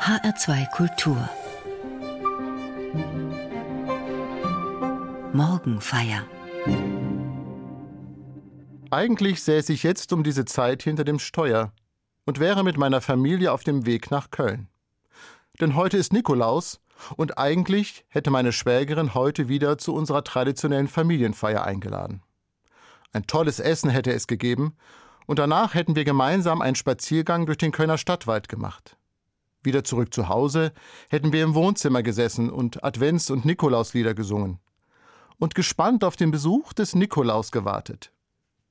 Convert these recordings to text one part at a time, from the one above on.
HR2 Kultur Morgenfeier Eigentlich säße ich jetzt um diese Zeit hinter dem Steuer und wäre mit meiner Familie auf dem Weg nach Köln. Denn heute ist Nikolaus und eigentlich hätte meine Schwägerin heute wieder zu unserer traditionellen Familienfeier eingeladen. Ein tolles Essen hätte es gegeben und danach hätten wir gemeinsam einen Spaziergang durch den Kölner Stadtwald gemacht. Wieder zurück zu Hause hätten wir im Wohnzimmer gesessen und Advents- und Nikolauslieder gesungen. Und gespannt auf den Besuch des Nikolaus gewartet.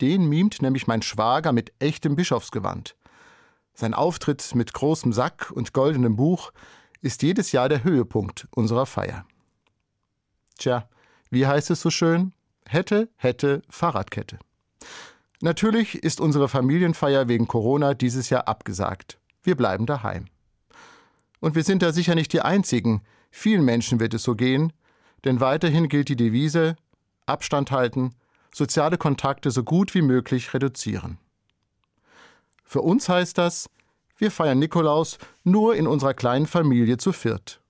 Den mimt nämlich mein Schwager mit echtem Bischofsgewand. Sein Auftritt mit großem Sack und goldenem Buch ist jedes Jahr der Höhepunkt unserer Feier. Tja, wie heißt es so schön? Hätte, hätte, Fahrradkette. Natürlich ist unsere Familienfeier wegen Corona dieses Jahr abgesagt. Wir bleiben daheim. Und wir sind da sicher nicht die Einzigen. Vielen Menschen wird es so gehen, denn weiterhin gilt die Devise Abstand halten, soziale Kontakte so gut wie möglich reduzieren. Für uns heißt das, wir feiern Nikolaus nur in unserer kleinen Familie zu viert.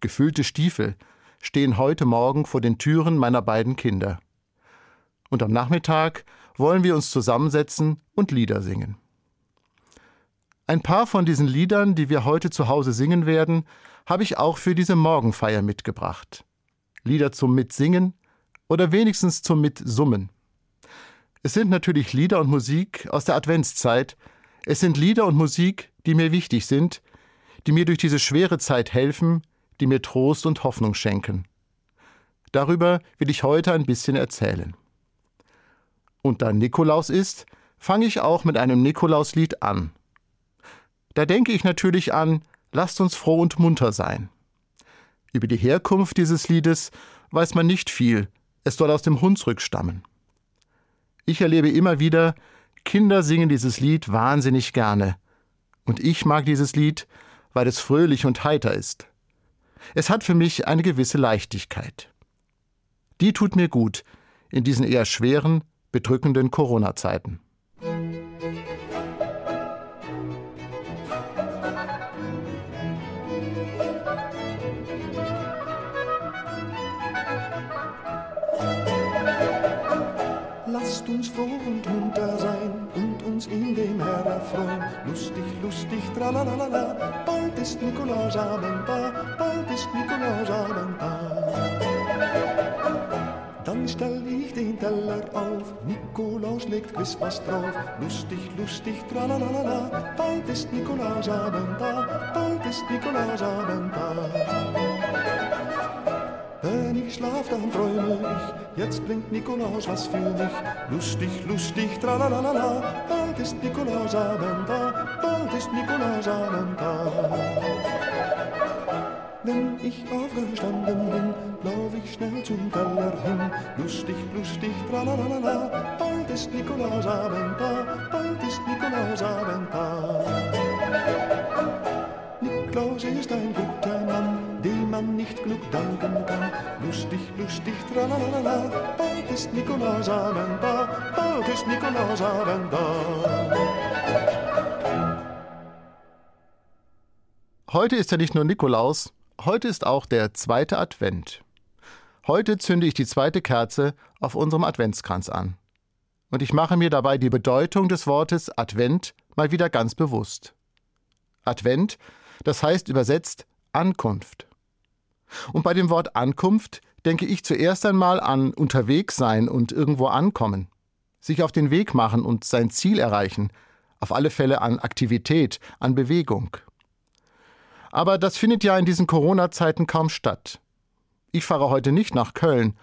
Gefüllte Stiefel stehen heute Morgen vor den Türen meiner beiden Kinder. Und am Nachmittag wollen wir uns zusammensetzen und Lieder singen. Ein paar von diesen Liedern, die wir heute zu Hause singen werden, habe ich auch für diese Morgenfeier mitgebracht. Lieder zum Mitsingen oder wenigstens zum Mitsummen. Es sind natürlich Lieder und Musik aus der Adventszeit. Es sind Lieder und Musik, die mir wichtig sind, die mir durch diese schwere Zeit helfen, die mir Trost und Hoffnung schenken. Darüber will ich heute ein bisschen erzählen. Und da Nikolaus ist, fange ich auch mit einem Nikolauslied an. Da denke ich natürlich an Lasst uns froh und munter sein. Über die Herkunft dieses Liedes weiß man nicht viel, es soll aus dem Hunsrück stammen. Ich erlebe immer wieder, Kinder singen dieses Lied wahnsinnig gerne. Und ich mag dieses Lied, weil es fröhlich und heiter ist. Es hat für mich eine gewisse Leichtigkeit. Die tut mir gut in diesen eher schweren, bedrückenden Corona-Zeiten. Lustig, tralalala, bald ist Nikolausabend da, bald ist Nikolausabend da. Dann stell ich den Teller auf, Nikolaus legt gewiss was drauf. Lustig, lustig, tralalala, bald ist Nikolausabend da, bald ist Nikolausabend da. Ich schlaf, dann träume ich, jetzt bringt Nikolaus was für mich. Lustig, lustig, tralalala, bald ist Nikolausabend da, bald ist Nikolausabend da. Wenn ich aufgestanden bin, lauf ich schnell zum Teller hin. Lustig, lustig, tralalala, bald ist Nikolausabend da, bald ist Nikolausabend da. Kann. Lustig, lustig, tralalala, bald ist Nikolausabend da, bald ist Nikolausabend da. Heute ist ja nicht nur Nikolaus, heute ist auch der zweite Advent. Heute zünde ich die zweite Kerze auf unserem Adventskranz an. Und ich mache mir dabei die Bedeutung des Wortes Advent mal wieder ganz bewusst. Advent, das heißt übersetzt Ankunft. Und bei dem Wort Ankunft denke ich zuerst einmal an unterwegs sein und irgendwo ankommen, sich auf den Weg machen und sein Ziel erreichen, auf alle Fälle an Aktivität, an Bewegung. Aber das findet ja in diesen Corona-Zeiten kaum statt. Ich fahre heute nicht nach Köln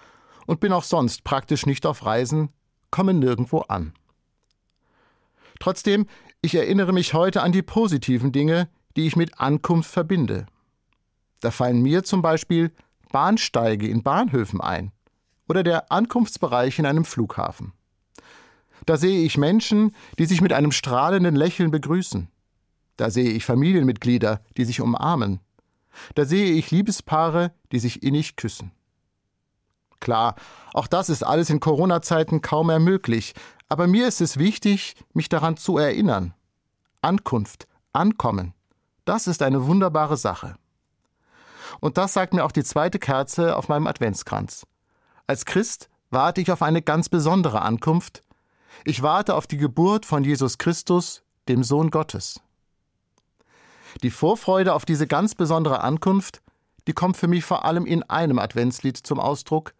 und bin auch sonst praktisch nicht auf Reisen, komme nirgendwo an. Trotzdem, ich erinnere mich heute an die positiven Dinge, die ich mit Ankunft verbinde. Da fallen mir zum Beispiel Bahnsteige in Bahnhöfen ein oder der Ankunftsbereich in einem Flughafen. Da sehe ich Menschen, die sich mit einem strahlenden Lächeln begrüßen. Da sehe ich Familienmitglieder, die sich umarmen. Da sehe ich Liebespaare, die sich innig küssen. Klar, auch das ist alles in Corona-Zeiten kaum mehr möglich, aber mir ist es wichtig, mich daran zu erinnern. Ankunft, Ankommen, Das ist eine wunderbare Sache. Und das sagt mir auch die zweite Kerze auf meinem Adventskranz. Als Christ warte ich auf eine ganz besondere Ankunft. Ich warte auf die Geburt von Jesus Christus, dem Sohn Gottes. Die Vorfreude auf diese ganz besondere Ankunft, die kommt für mich vor allem in einem Adventslied zum Ausdruck,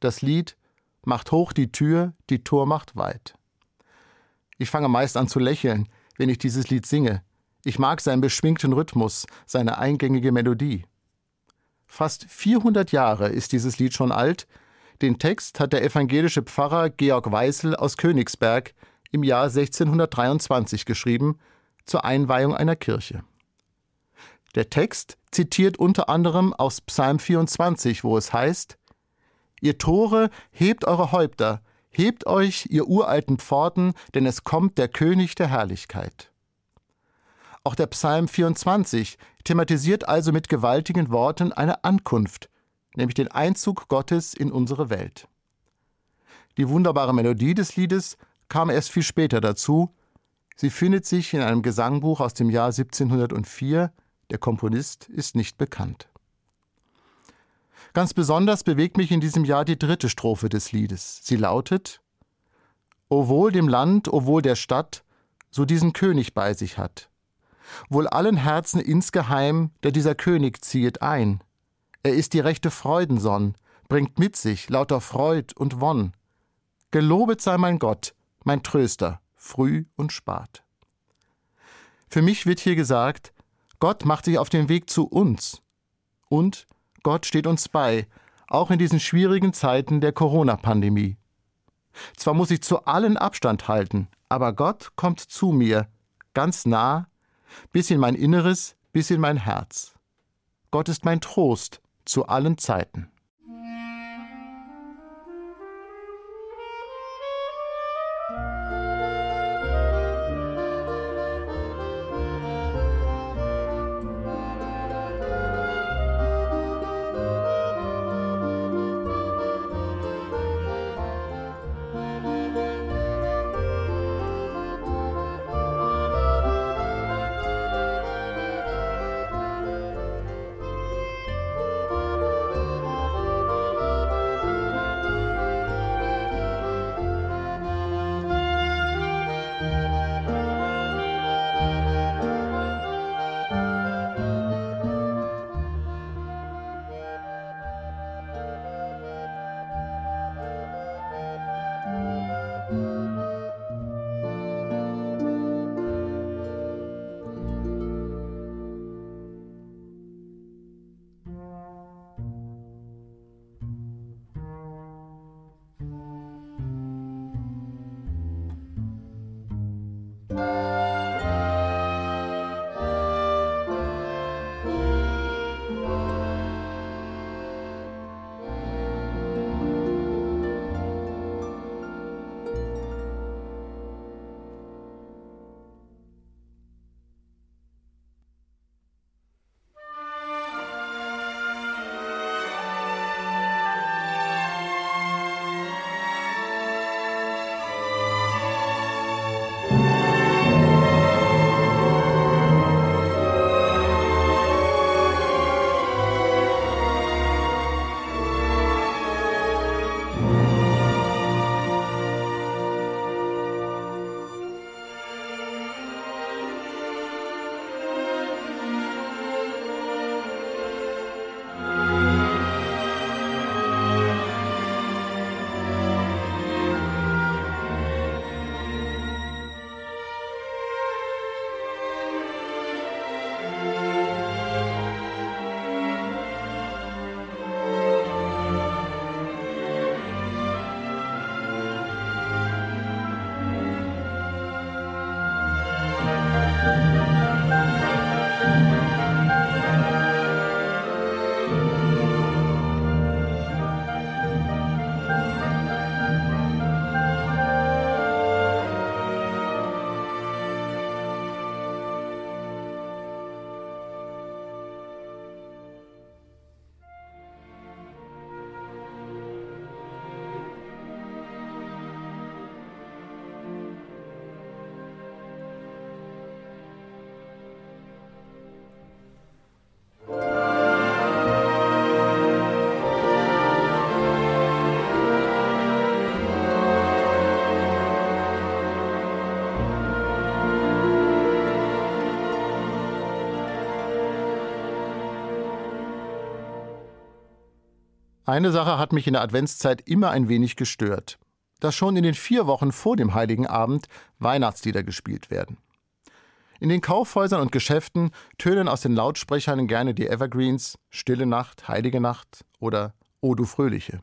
das Lied Macht hoch die Tür, die Tor macht weit. Ich fange meist an zu lächeln, wenn ich dieses Lied singe. Ich mag seinen beschwingten Rhythmus, seine eingängige Melodie. Fast 400 Jahre ist dieses Lied schon alt. Den Text hat der evangelische Pfarrer Georg Weißel aus Königsberg im Jahr 1623 geschrieben, zur Einweihung einer Kirche. Der Text zitiert unter anderem aus Psalm 24, wo es heißt: Ihr Tore, hebt eure Häupter, Hebt euch, ihr uralten Pforten, denn es kommt der König der Herrlichkeit. Auch der Psalm 24 thematisiert also mit gewaltigen Worten eine Ankunft, nämlich den Einzug Gottes in unsere Welt. Die wunderbare Melodie des Liedes kam erst viel später dazu. Sie findet sich in einem Gesangbuch aus dem Jahr 1704. Der Komponist ist nicht bekannt. Ganz besonders bewegt mich in diesem Jahr die dritte Strophe des Liedes. Sie lautet O wohl dem Land, o wohl der Stadt, so diesen König bei sich hat. Wohl allen Herzen insgeheim, der dieser König ziehet ein. Er ist die rechte Freudensonn, bringt mit sich lauter Freud und Wonn. Gelobet sei mein Gott, mein Tröster, früh und spat. Für mich wird hier gesagt, Gott macht sich auf den Weg zu uns und Gott steht uns bei, auch in diesen schwierigen Zeiten der Corona-Pandemie. Zwar muss ich zu allen Abstand halten, aber Gott kommt zu mir, ganz nah, bis in mein Inneres, bis in mein Herz. Gott ist mein Trost zu allen Zeiten. Eine Sache hat mich in der Adventszeit immer ein wenig gestört, dass schon in den vier Wochen vor dem Heiligen Abend Weihnachtslieder gespielt werden. In den Kaufhäusern und Geschäften tönen aus den Lautsprechern gerne die Evergreens Stille Nacht, Heilige Nacht oder O du Fröhliche.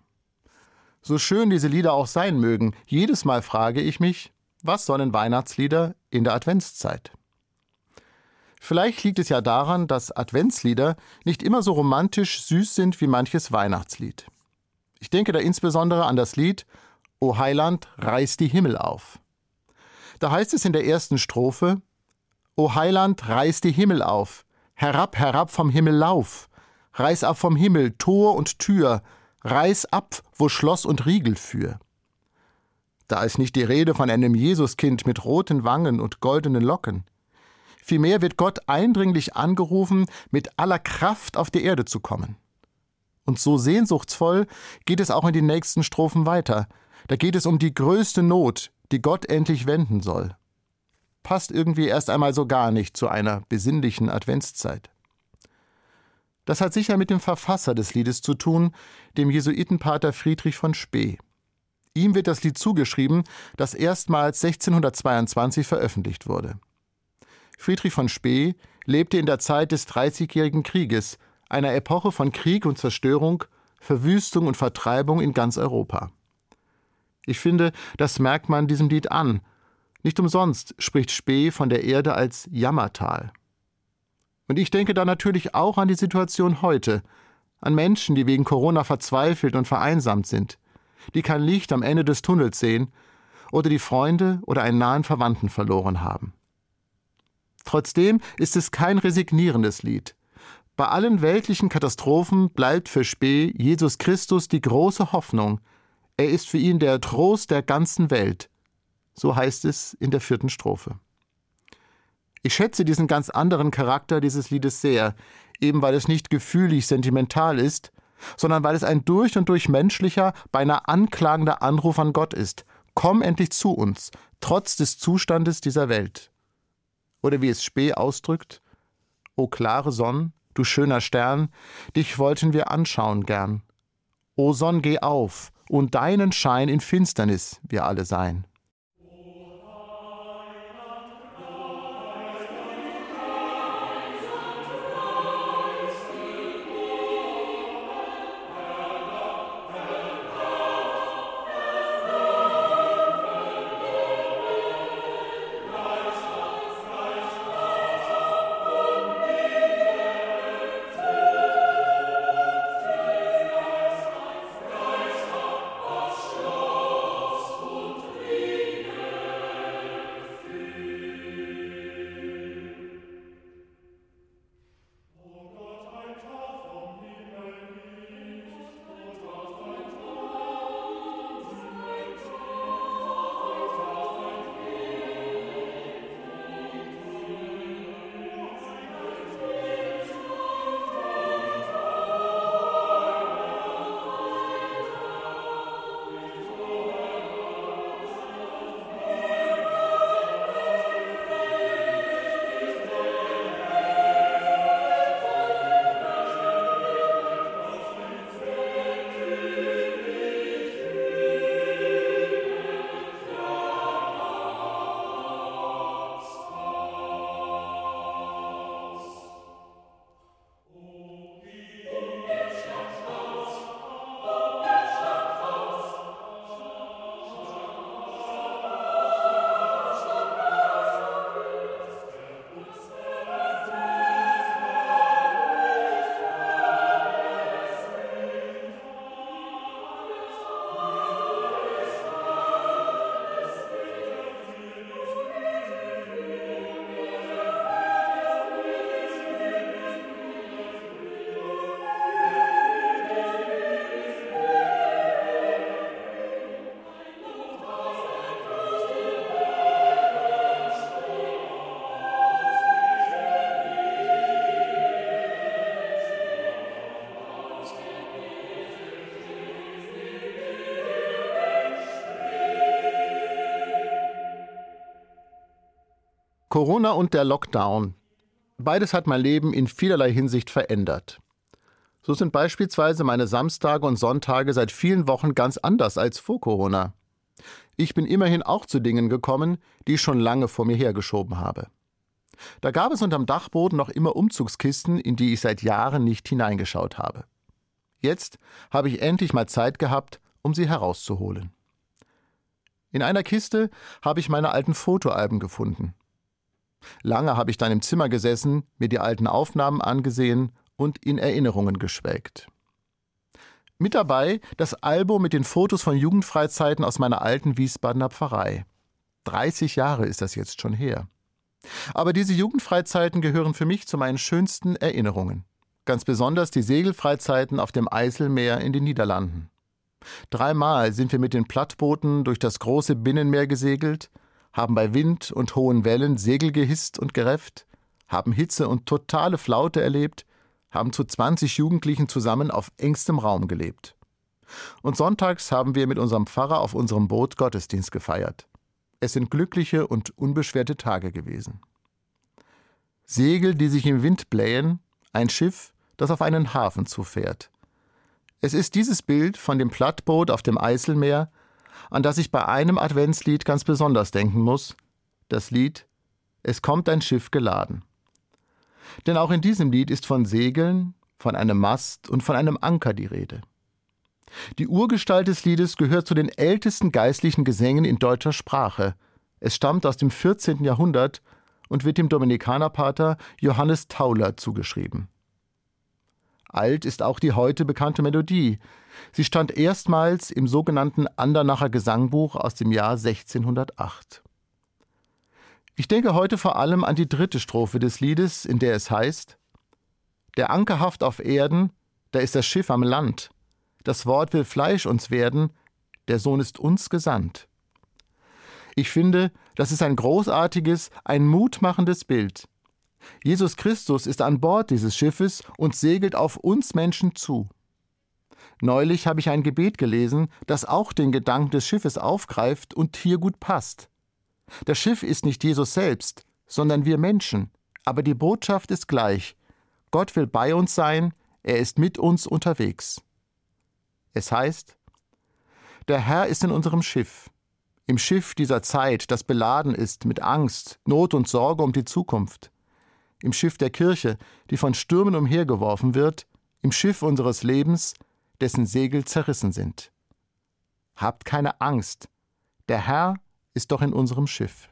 So schön diese Lieder auch sein mögen, jedes Mal frage ich mich, was sollen Weihnachtslieder in der Adventszeit? Vielleicht liegt es ja daran, dass Adventslieder nicht immer so romantisch süß sind wie manches Weihnachtslied. Ich denke da insbesondere an das Lied O Heiland, reiß die Himmel auf. Da heißt es in der ersten Strophe O Heiland, reiß die Himmel auf, herab, herab vom Himmel lauf, reiß ab vom Himmel Tor und Tür, reiß ab, wo Schloss und Riegel für. Da ist nicht die Rede von einem Jesuskind mit roten Wangen und goldenen Locken. Vielmehr wird Gott eindringlich angerufen, mit aller Kraft auf die Erde zu kommen. Und so sehnsuchtsvoll geht es auch in den nächsten Strophen weiter. Da geht es um die größte Not, die Gott endlich wenden soll passt irgendwie erst einmal so gar nicht zu einer besinnlichen Adventszeit. Das hat sicher mit dem Verfasser des Liedes zu tun, dem Jesuitenpater Friedrich von Spee. Ihm wird das Lied zugeschrieben, das erstmals 1622 veröffentlicht wurde. Friedrich von Spee lebte in der Zeit des Dreißigjährigen Krieges, einer Epoche von Krieg und Zerstörung, Verwüstung und Vertreibung in ganz Europa. Ich finde, das merkt man diesem Lied an nicht umsonst spricht Spee von der Erde als Jammertal. Und ich denke da natürlich auch an die Situation heute, an Menschen, die wegen Corona verzweifelt und vereinsamt sind, die kein Licht am Ende des Tunnels sehen oder die Freunde oder einen nahen Verwandten verloren haben. Trotzdem ist es kein resignierendes Lied. Bei allen weltlichen Katastrophen bleibt für Spee Jesus Christus die große Hoffnung. Er ist für ihn der Trost der ganzen Welt. So heißt es in der vierten Strophe. Ich schätze diesen ganz anderen Charakter dieses Liedes sehr, eben weil es nicht gefühlig sentimental ist, sondern weil es ein durch und durch menschlicher, beinahe anklagender Anruf an Gott ist. Komm endlich zu uns, trotz des Zustandes dieser Welt. Oder wie es Spee ausdrückt, O klare Sonn, du schöner Stern, dich wollten wir anschauen gern. O Sonn, geh auf, und deinen Schein in Finsternis wir alle sein. Corona und der Lockdown. Beides hat mein Leben in vielerlei Hinsicht verändert. So sind beispielsweise meine Samstage und Sonntage seit vielen Wochen ganz anders als vor Corona. Ich bin immerhin auch zu Dingen gekommen, die ich schon lange vor mir hergeschoben habe. Da gab es unterm Dachboden noch immer Umzugskisten, in die ich seit Jahren nicht hineingeschaut habe. Jetzt habe ich endlich mal Zeit gehabt, um sie herauszuholen. In einer Kiste habe ich meine alten Fotoalben gefunden. Lange habe ich dann im Zimmer gesessen, mir die alten Aufnahmen angesehen und in Erinnerungen geschwelgt. Mit dabei das Album mit den Fotos von Jugendfreizeiten aus meiner alten Wiesbadener Pfarrei. 30 Jahre ist das jetzt schon her. Aber diese Jugendfreizeiten gehören für mich zu meinen schönsten Erinnerungen. Ganz besonders die Segelfreizeiten auf dem Eiselmeer in den Niederlanden. Dreimal sind wir mit den Plattbooten durch das große Binnenmeer gesegelt, haben bei Wind und hohen Wellen Segel gehisst und gerefft, haben Hitze und totale Flaute erlebt, haben zu 20 Jugendlichen zusammen auf engstem Raum gelebt. Und sonntags haben wir mit unserem Pfarrer auf unserem Boot Gottesdienst gefeiert. Es sind glückliche und unbeschwerte Tage gewesen. Segel, die sich im Wind blähen, ein Schiff, das auf einen Hafen zufährt. Es ist dieses Bild von dem Plattboot auf dem Eiselmeer, an das ich bei einem Adventslied ganz besonders denken muss, das Lied Es kommt ein Schiff geladen. Denn auch in diesem Lied ist von Segeln, von einem Mast und von einem Anker die Rede. Die Urgestalt des Liedes gehört zu den ältesten geistlichen Gesängen in deutscher Sprache. Es stammt aus dem 14. Jahrhundert und wird dem Dominikanerpater Johannes Tauler zugeschrieben. Alt ist auch die heute bekannte Melodie. Sie stand erstmals im sogenannten Andernacher Gesangbuch aus dem Jahr 1608. Ich denke heute vor allem an die dritte Strophe des Liedes, in der es heißt: Der Anker haft auf Erden, da ist das Schiff am Land. Das Wort will Fleisch uns werden, der Sohn ist uns gesandt. Ich finde, das ist ein großartiges, ein mutmachendes Bild. Jesus Christus ist an Bord dieses Schiffes und segelt auf uns Menschen zu. Neulich habe ich ein Gebet gelesen, das auch den Gedanken des Schiffes aufgreift und hier gut passt. Das Schiff ist nicht Jesus selbst, sondern wir Menschen, aber die Botschaft ist gleich. Gott will bei uns sein, er ist mit uns unterwegs. Es heißt, der Herr ist in unserem Schiff, im Schiff dieser Zeit, das beladen ist mit Angst, Not und Sorge um die Zukunft, im Schiff der Kirche, die von Stürmen umhergeworfen wird, im Schiff unseres Lebens, dessen Segel zerrissen sind. Habt keine Angst, der Herr ist doch in unserem Schiff.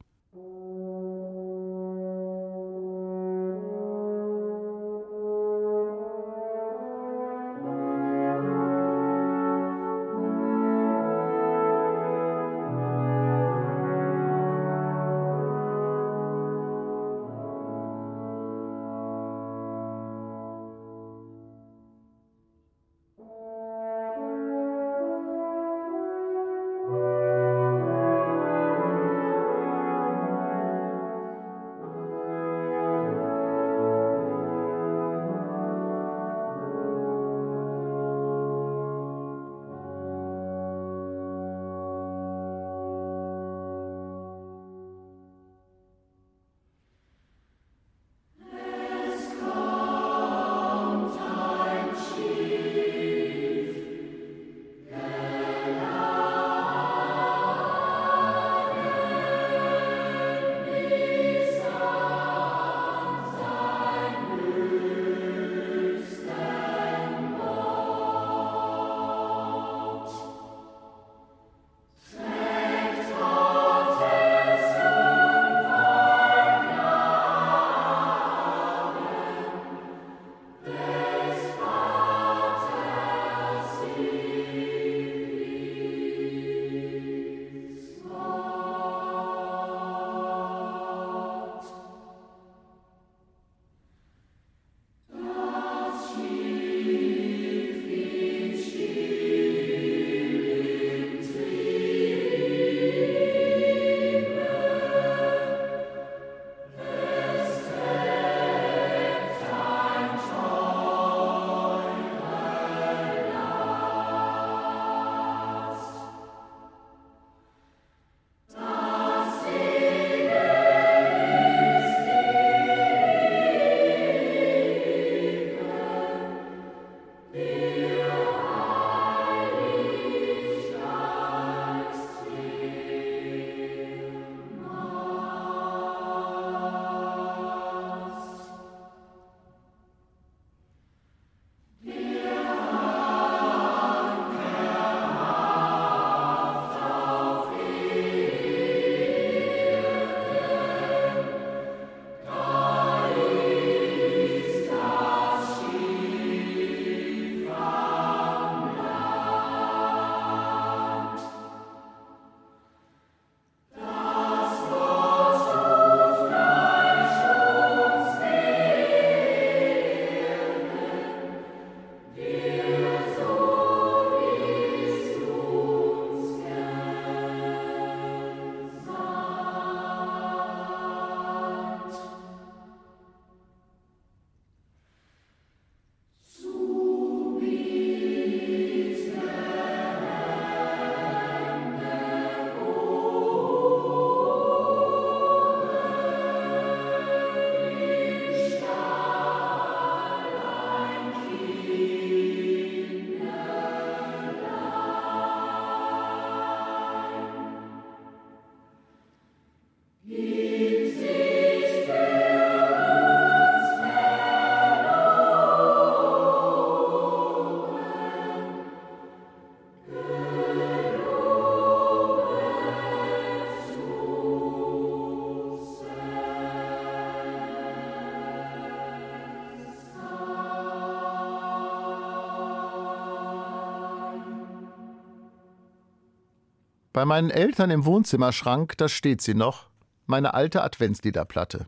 Bei meinen Eltern im Wohnzimmerschrank, da steht sie noch, meine alte Adventsliederplatte.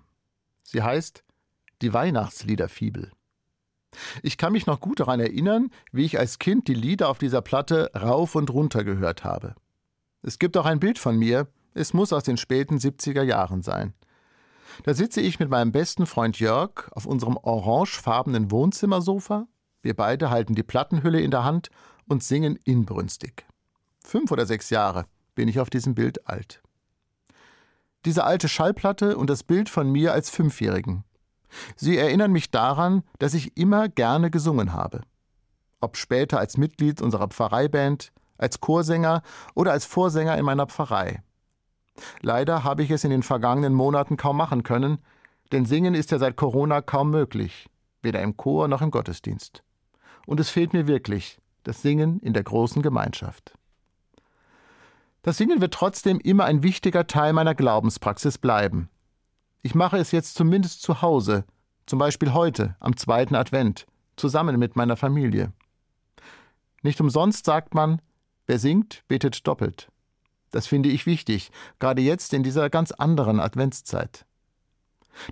Sie heißt Die Weihnachtsliederfibel. Ich kann mich noch gut daran erinnern, wie ich als Kind die Lieder auf dieser Platte rauf und runter gehört habe. Es gibt auch ein Bild von mir, es muss aus den späten 70er Jahren sein. Da sitze ich mit meinem besten Freund Jörg auf unserem orangefarbenen Wohnzimmersofa. Wir beide halten die Plattenhülle in der Hand und singen inbrünstig. Fünf oder sechs Jahre bin ich auf diesem Bild alt. Diese alte Schallplatte und das Bild von mir als Fünfjährigen. Sie erinnern mich daran, dass ich immer gerne gesungen habe. Ob später als Mitglied unserer Pfarreiband, als Chorsänger oder als Vorsänger in meiner Pfarrei. Leider habe ich es in den vergangenen Monaten kaum machen können, denn Singen ist ja seit Corona kaum möglich, weder im Chor noch im Gottesdienst. Und es fehlt mir wirklich das Singen in der großen Gemeinschaft. Das Singen wird trotzdem immer ein wichtiger Teil meiner Glaubenspraxis bleiben. Ich mache es jetzt zumindest zu Hause, zum Beispiel heute, am zweiten Advent, zusammen mit meiner Familie. Nicht umsonst sagt man, wer singt, betet doppelt. Das finde ich wichtig, gerade jetzt in dieser ganz anderen Adventszeit.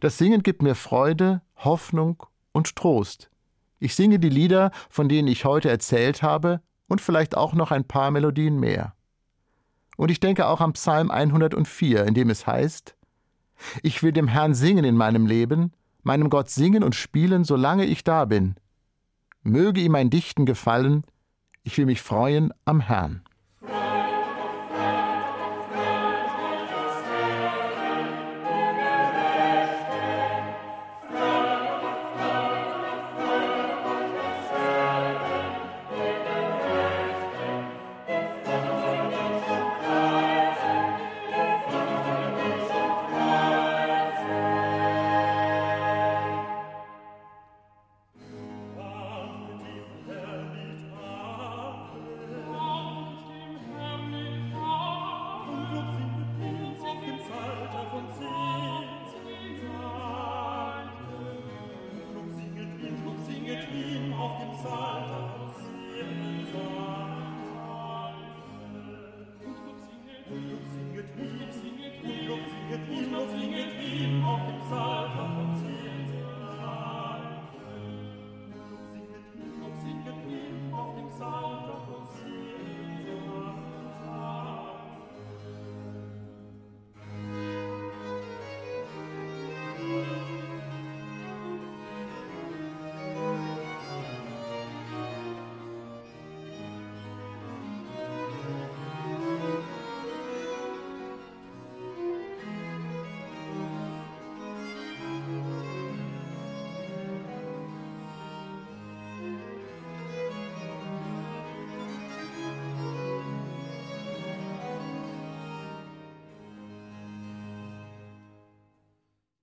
Das Singen gibt mir Freude, Hoffnung und Trost. Ich singe die Lieder, von denen ich heute erzählt habe, und vielleicht auch noch ein paar Melodien mehr. Und ich denke auch am Psalm 104, in dem es heißt, Ich will dem Herrn singen in meinem Leben, meinem Gott singen und spielen, solange ich da bin. Möge ihm mein Dichten gefallen, ich will mich freuen am Herrn.